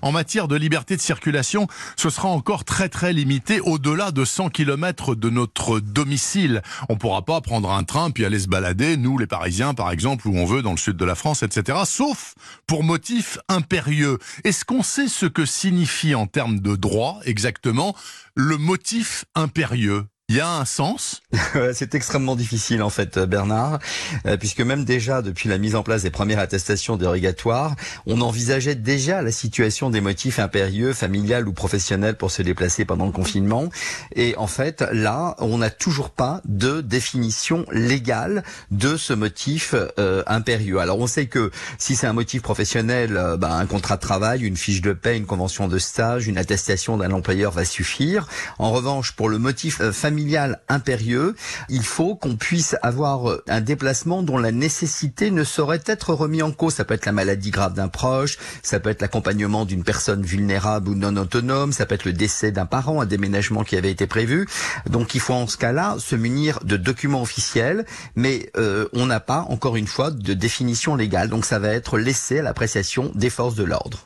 En matière de liberté de circulation, ce sera encore très très limité au-delà de 100 km de notre domicile. On pourra pas prendre un train puis aller se balader, nous les Parisiens par exemple, où on veut dans le sud de la France, etc. Sauf pour motif impérieux. Est-ce qu'on sait ce que signifie en termes de droit exactement le motif impérieux? Il y a un sens C'est extrêmement difficile en fait, Bernard, euh, puisque même déjà depuis la mise en place des premières attestations dérogatoires, on envisageait déjà la situation des motifs impérieux, familial ou professionnels pour se déplacer pendant le confinement. Et en fait, là, on n'a toujours pas de définition légale de ce motif euh, impérieux. Alors on sait que si c'est un motif professionnel, euh, ben, un contrat de travail, une fiche de paie, une convention de stage, une attestation d'un employeur va suffire. En revanche, pour le motif familial, impérieux, il faut qu'on puisse avoir euh, un déplacement dont la nécessité ne saurait être remis en cause. Ça peut être la maladie grave d'un proche, ça peut être l'accompagnement d'une personne vulnérable ou non autonome, ça peut être le décès d'un parent, un déménagement qui avait été prévu. Donc il faut en ce cas-là se munir de documents officiels, mais euh, on n'a pas, encore une fois, de définition légale. Donc ça va être laissé à l'appréciation des forces de l'ordre.